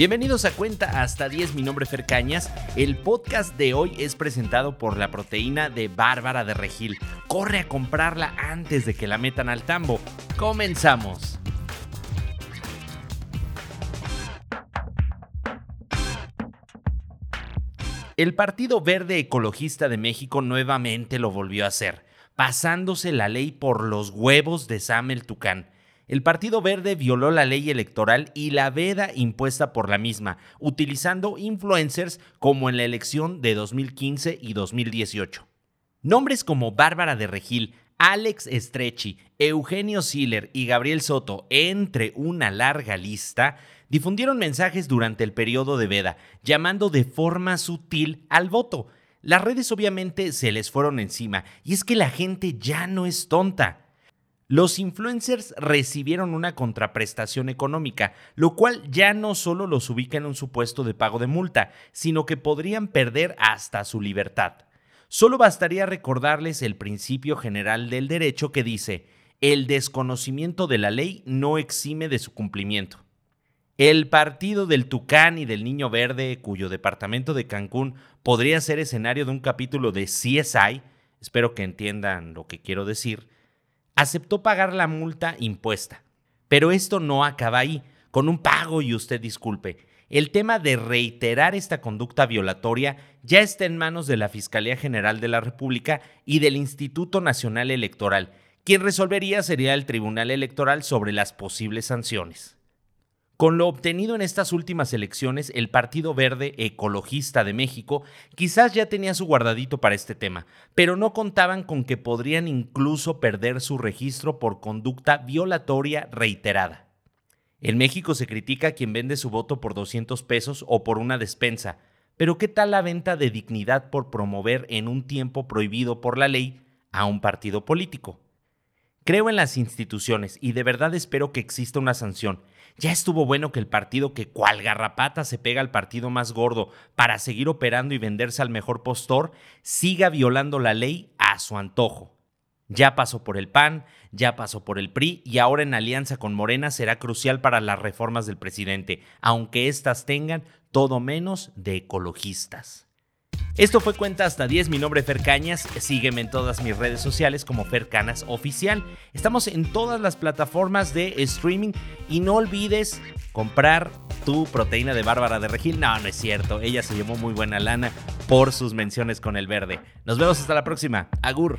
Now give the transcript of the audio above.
Bienvenidos a Cuenta hasta 10, mi nombre es Fer Cañas. El podcast de hoy es presentado por la proteína de Bárbara de Regil. Corre a comprarla antes de que la metan al tambo. Comenzamos. El Partido Verde Ecologista de México nuevamente lo volvió a hacer, pasándose la ley por los huevos de Samuel Tucán el Partido Verde violó la ley electoral y la veda impuesta por la misma, utilizando influencers como en la elección de 2015 y 2018. Nombres como Bárbara de Regil, Alex Estrechi, Eugenio Siller y Gabriel Soto, entre una larga lista, difundieron mensajes durante el periodo de veda, llamando de forma sutil al voto. Las redes obviamente se les fueron encima, y es que la gente ya no es tonta. Los influencers recibieron una contraprestación económica, lo cual ya no solo los ubica en un supuesto de pago de multa, sino que podrían perder hasta su libertad. Solo bastaría recordarles el principio general del derecho que dice, el desconocimiento de la ley no exime de su cumplimiento. El partido del Tucán y del Niño Verde, cuyo departamento de Cancún podría ser escenario de un capítulo de CSI, espero que entiendan lo que quiero decir, aceptó pagar la multa impuesta. Pero esto no acaba ahí, con un pago y usted disculpe. El tema de reiterar esta conducta violatoria ya está en manos de la Fiscalía General de la República y del Instituto Nacional Electoral. Quien resolvería sería el Tribunal Electoral sobre las posibles sanciones. Con lo obtenido en estas últimas elecciones, el Partido Verde Ecologista de México quizás ya tenía su guardadito para este tema, pero no contaban con que podrían incluso perder su registro por conducta violatoria reiterada. En México se critica a quien vende su voto por 200 pesos o por una despensa, pero ¿qué tal la venta de dignidad por promover en un tiempo prohibido por la ley a un partido político? Creo en las instituciones y de verdad espero que exista una sanción ya estuvo bueno que el partido que cual garrapata se pega al partido más gordo para seguir operando y venderse al mejor postor, siga violando la ley a su antojo. Ya pasó por el PAN, ya pasó por el PRI y ahora en alianza con Morena será crucial para las reformas del presidente, aunque éstas tengan todo menos de ecologistas. Esto fue Cuenta hasta 10, mi nombre es Fer Cañas, sígueme en todas mis redes sociales como Fer Canas Oficial. Estamos en todas las plataformas de streaming y no olvides comprar tu proteína de Bárbara de Regil. No, no es cierto, ella se llevó muy buena lana por sus menciones con el verde. Nos vemos hasta la próxima. Agur.